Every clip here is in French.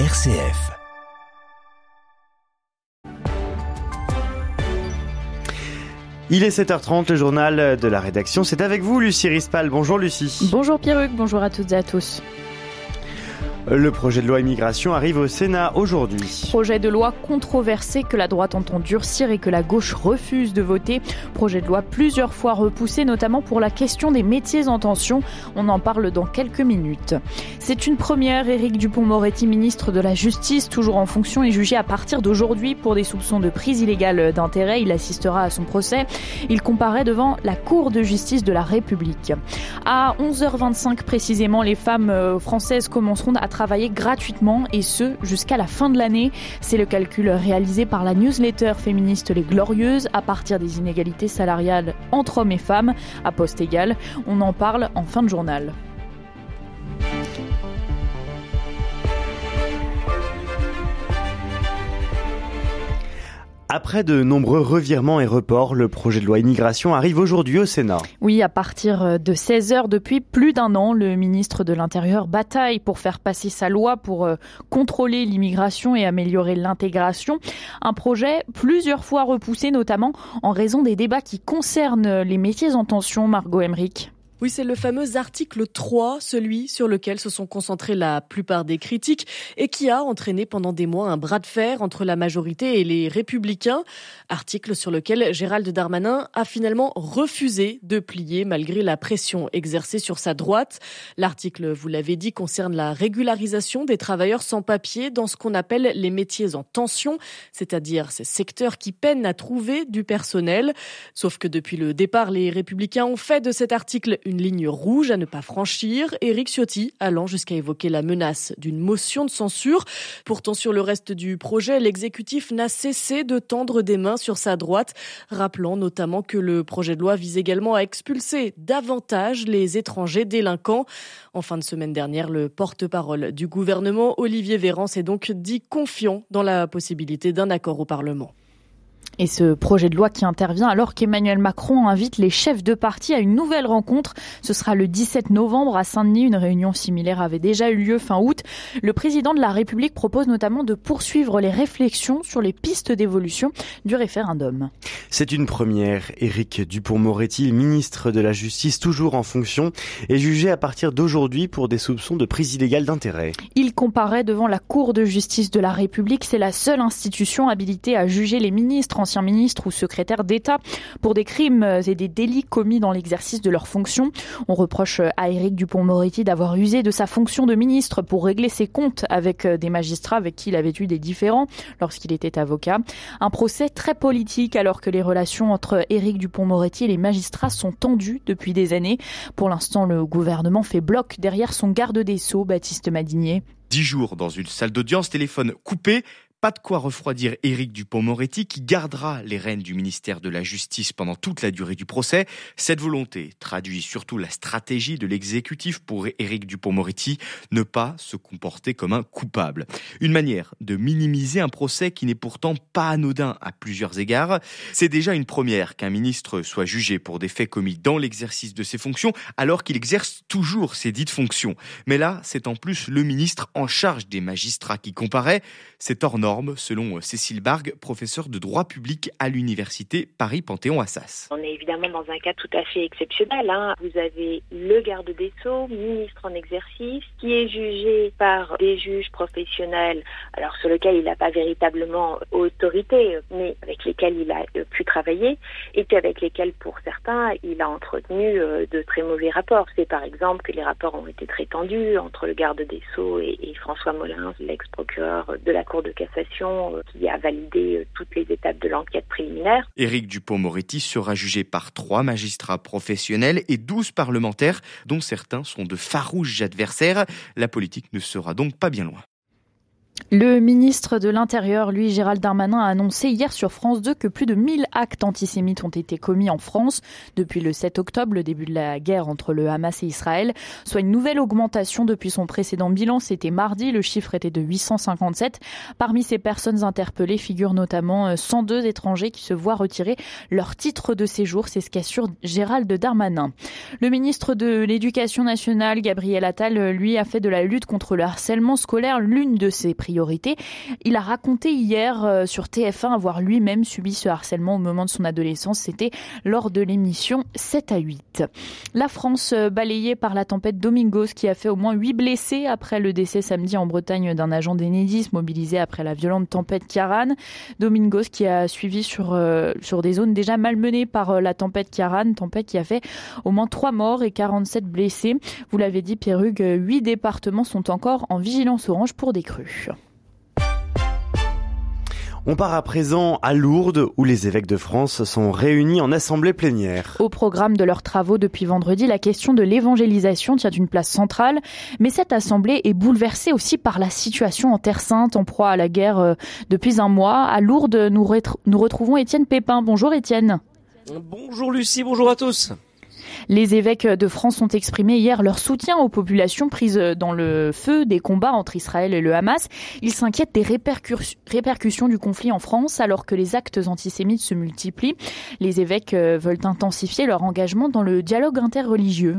RCF. Il est 7h30, le journal de la rédaction. C'est avec vous, Lucie Rispal. Bonjour, Lucie. Bonjour, Pierruc. Bonjour à toutes et à tous. Le projet de loi immigration arrive au Sénat aujourd'hui. Projet de loi controversé que la droite entend durcir et que la gauche refuse de voter. Projet de loi plusieurs fois repoussé, notamment pour la question des métiers en tension. On en parle dans quelques minutes. C'est une première. Éric Dupont-Moretti, ministre de la Justice, toujours en fonction, est jugé à partir d'aujourd'hui pour des soupçons de prise illégale d'intérêt. Il assistera à son procès. Il comparaît devant la Cour de justice de la République. À 11h25 précisément, les femmes euh, françaises commenceront à travailler gratuitement et ce jusqu'à la fin de l'année. C'est le calcul réalisé par la newsletter féministe Les Glorieuses à partir des inégalités salariales entre hommes et femmes à poste égal. On en parle en fin de journal. Après de nombreux revirements et reports, le projet de loi immigration arrive aujourd'hui au Sénat. Oui, à partir de 16 heures, depuis plus d'un an, le ministre de l'Intérieur bataille pour faire passer sa loi pour euh, contrôler l'immigration et améliorer l'intégration. Un projet plusieurs fois repoussé, notamment en raison des débats qui concernent les métiers en tension, Margot Emmerich. Oui, c'est le fameux article 3, celui sur lequel se sont concentrés la plupart des critiques et qui a entraîné pendant des mois un bras de fer entre la majorité et les républicains. Article sur lequel Gérald Darmanin a finalement refusé de plier malgré la pression exercée sur sa droite. L'article, vous l'avez dit, concerne la régularisation des travailleurs sans papier dans ce qu'on appelle les métiers en tension, c'est-à-dire ces secteurs qui peinent à trouver du personnel. Sauf que depuis le départ, les républicains ont fait de cet article une ligne rouge à ne pas franchir, Éric Ciotti allant jusqu'à évoquer la menace d'une motion de censure. Pourtant, sur le reste du projet, l'exécutif n'a cessé de tendre des mains sur sa droite, rappelant notamment que le projet de loi vise également à expulser davantage les étrangers délinquants. En fin de semaine dernière, le porte-parole du gouvernement, Olivier Véran, s'est donc dit confiant dans la possibilité d'un accord au Parlement. Et ce projet de loi qui intervient alors qu'Emmanuel Macron invite les chefs de parti à une nouvelle rencontre. Ce sera le 17 novembre à Saint-Denis. Une réunion similaire avait déjà eu lieu fin août. Le président de la République propose notamment de poursuivre les réflexions sur les pistes d'évolution du référendum. C'est une première. Éric Dupont-Moretti, ministre de la Justice, toujours en fonction, est jugé à partir d'aujourd'hui pour des soupçons de prise illégale d'intérêt. Il comparaît devant la Cour de justice de la République. C'est la seule institution habilitée à juger les ministres anciens ministres ou secrétaires d'État pour des crimes et des délits commis dans l'exercice de leurs fonctions. On reproche à Éric Dupont-Moretti d'avoir usé de sa fonction de ministre pour régler ses comptes avec des magistrats avec qui il avait eu des différends lorsqu'il était avocat. Un procès très politique alors que les relations entre Éric Dupont-Moretti et les magistrats sont tendues depuis des années. Pour l'instant, le gouvernement fait bloc derrière son garde des Sceaux, Baptiste Madinier. Dix jours dans une salle d'audience, téléphone coupé, pas de quoi refroidir Éric Dupont-Moretti qui gardera les rênes du ministère de la Justice pendant toute la durée du procès. Cette volonté traduit surtout la stratégie de l'exécutif pour Éric Dupont-Moretti, ne pas se comporter comme un coupable. Une manière de minimiser un procès qui n'est pourtant pas anodin à plusieurs égards. C'est déjà une première qu'un ministre soit jugé pour des faits commis dans l'exercice de ses fonctions alors qu'il exerce toujours ses dites fonctions. Mais là, c'est en plus le ministre en charge des magistrats qui comparaît. C'est hors norme selon Cécile Bargue, professeure de droit public à l'université Paris-Panthéon-Assas. On est évidemment dans un cas tout à fait exceptionnel. Hein. Vous avez le garde des Sceaux, ministre en exercice, qui est jugé par des juges professionnels, alors sur lequel il n'a pas véritablement autorité, mais avec lesquels il a pu travailler, et puis avec lesquels, pour certains, il a entretenu euh, de très mauvais rapports. C'est par exemple que les rapports ont été très tendus entre le garde des Sceaux et, et François Molins, l'ex-procureur de la Cour de cassation euh, qui a validé euh, toutes les étapes de l'enquête préliminaire. Éric Dupont-Moretti sera jugé par trois magistrats professionnels et douze parlementaires, dont certains sont de farouches adversaires. La politique ne sera donc pas bien loin. Le ministre de l'Intérieur, lui, Gérald Darmanin, a annoncé hier sur France 2 que plus de 1000 actes antisémites ont été commis en France depuis le 7 octobre, le début de la guerre entre le Hamas et Israël, soit une nouvelle augmentation depuis son précédent bilan. C'était mardi, le chiffre était de 857. Parmi ces personnes interpellées figurent notamment 102 euh, étrangers qui se voient retirer leur titre de séjour. C'est ce qu'assure Gérald Darmanin. Le ministre de l'Éducation nationale, Gabriel Attal, lui, a fait de la lutte contre le harcèlement scolaire l'une de ses priorités il a raconté hier euh, sur TF1 avoir lui-même subi ce harcèlement au moment de son adolescence. C'était lors de l'émission 7 à 8. La France euh, balayée par la tempête Domingos qui a fait au moins 8 blessés après le décès samedi en Bretagne d'un agent d'Enedis mobilisé après la violente tempête Kiaran. Domingos qui a suivi sur, euh, sur des zones déjà malmenées par la tempête Kiaran, tempête qui a fait au moins 3 morts et 47 blessés. Vous l'avez dit, Pierrugue, 8 départements sont encore en vigilance orange pour des crues. On part à présent à Lourdes où les évêques de France sont réunis en assemblée plénière. Au programme de leurs travaux depuis vendredi, la question de l'évangélisation tient une place centrale, mais cette assemblée est bouleversée aussi par la situation en Terre Sainte en proie à la guerre euh, depuis un mois. À Lourdes, nous, nous retrouvons Étienne Pépin. Bonjour Étienne. Bonjour Lucie, bonjour à tous. Les évêques de France ont exprimé hier leur soutien aux populations prises dans le feu des combats entre Israël et le Hamas. Ils s'inquiètent des répercussions du conflit en France alors que les actes antisémites se multiplient. Les évêques veulent intensifier leur engagement dans le dialogue interreligieux.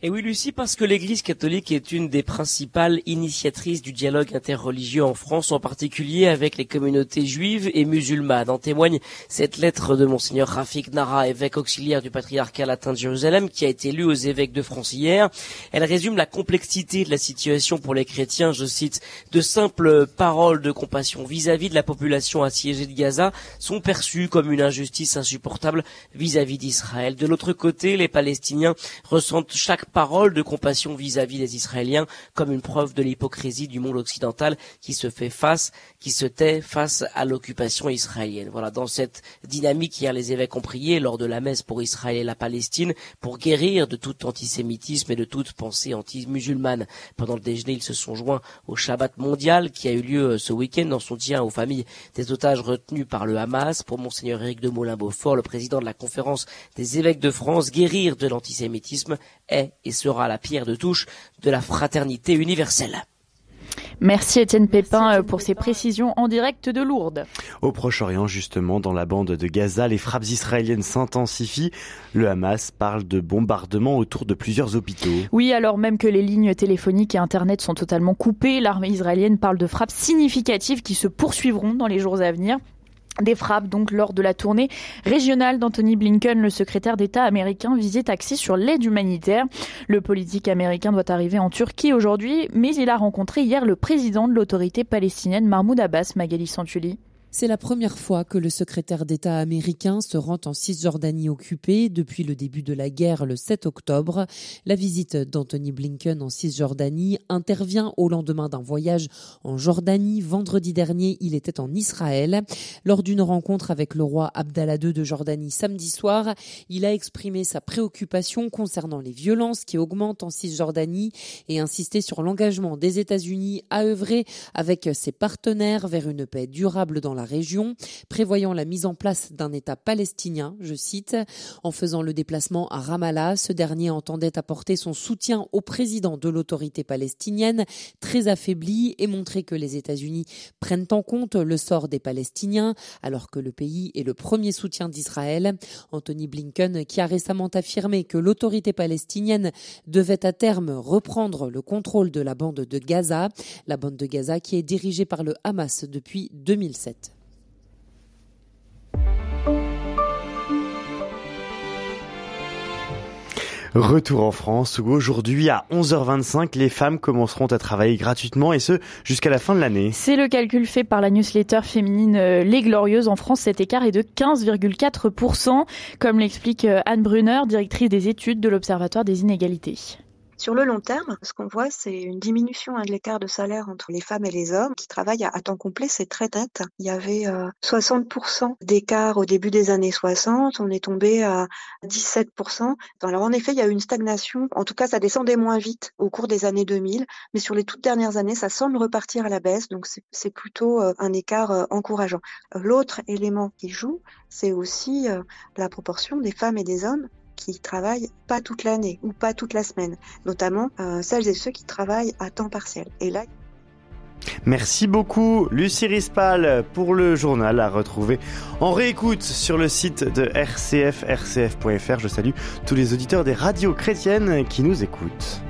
Et oui, Lucie, parce que l'Église catholique est une des principales initiatrices du dialogue interreligieux en France, en particulier avec les communautés juives et musulmanes. En témoigne cette lettre de Monseigneur Rafik Nara, évêque auxiliaire du patriarcat latin de Jérusalem, qui a été lue aux évêques de France hier. Elle résume la complexité de la situation pour les chrétiens, je cite, de simples paroles de compassion vis-à-vis de la population assiégée de Gaza sont perçues comme une injustice insupportable vis-à-vis d'Israël. De l'autre côté, les Palestiniens ressentent chaque parole de compassion vis-à-vis des Israéliens comme une preuve de l'hypocrisie du monde occidental qui se fait face, qui se tait face à l'occupation israélienne. Voilà, dans cette dynamique, hier les évêques ont prié lors de la messe pour Israël et la Palestine pour guérir de tout antisémitisme et de toute pensée anti-musulmane. Pendant le déjeuner, ils se sont joints au Shabbat mondial qui a eu lieu euh, ce week-end dans son soutien aux familles des otages retenus par le Hamas. Pour monseigneur Éric de Molin-Beaufort, le président de la conférence des évêques de France, guérir de l'antisémitisme est et sera la pierre de touche de la fraternité universelle. Merci Étienne Pépin euh, pour ces précisions en direct de Lourdes. Au Proche-Orient, justement, dans la bande de Gaza, les frappes israéliennes s'intensifient. Le Hamas parle de bombardements autour de plusieurs hôpitaux. Oui, alors même que les lignes téléphoniques et Internet sont totalement coupées, l'armée israélienne parle de frappes significatives qui se poursuivront dans les jours à venir. Des frappes donc lors de la tournée régionale d'Anthony Blinken, le secrétaire d'État américain, visite axée sur l'aide humanitaire. Le politique américain doit arriver en Turquie aujourd'hui, mais il a rencontré hier le président de l'autorité palestinienne Mahmoud Abbas, Magali Santuli. C'est la première fois que le secrétaire d'État américain se rend en Cisjordanie occupée depuis le début de la guerre le 7 octobre. La visite d'Anthony Blinken en Cisjordanie intervient au lendemain d'un voyage en Jordanie. Vendredi dernier, il était en Israël. Lors d'une rencontre avec le roi Abdallah II de Jordanie samedi soir, il a exprimé sa préoccupation concernant les violences qui augmentent en Cisjordanie et insisté sur l'engagement des États-Unis à œuvrer avec ses partenaires vers une paix durable dans la région, prévoyant la mise en place d'un État palestinien, je cite. En faisant le déplacement à Ramallah, ce dernier entendait apporter son soutien au président de l'autorité palestinienne, très affaibli, et montrer que les États-Unis prennent en compte le sort des Palestiniens, alors que le pays est le premier soutien d'Israël. Anthony Blinken, qui a récemment affirmé que l'autorité palestinienne devait à terme reprendre le contrôle de la bande de Gaza, la bande de Gaza qui est dirigée par le Hamas depuis 2007. Retour en France où aujourd'hui à 11h25 les femmes commenceront à travailler gratuitement et ce jusqu'à la fin de l'année. C'est le calcul fait par la newsletter féminine euh, Les Glorieuses. En France, cet écart est de 15,4%, comme l'explique euh, Anne Brunner, directrice des études de l'Observatoire des inégalités. Sur le long terme, ce qu'on voit, c'est une diminution hein, de l'écart de salaire entre les femmes et les hommes qui travaillent à, temps complet. C'est très net. Il y avait 60% euh, d'écart au début des années 60. On est tombé à 17%. Alors en effet, il y a eu une stagnation. En tout cas, ça descendait moins vite au cours des années 2000. Mais sur les toutes dernières années, ça semble repartir à la baisse. Donc c'est plutôt euh, un écart euh, encourageant. L'autre élément qui joue, c'est aussi la proportion des femmes et des hommes qui travaillent pas toute l'année ou pas toute la semaine, notamment euh, celles et ceux qui travaillent à temps partiel. Et là, Merci beaucoup Lucie Rispal pour le journal à retrouver en réécoute sur le site de RCF, rcf.fr. Je salue tous les auditeurs des radios chrétiennes qui nous écoutent.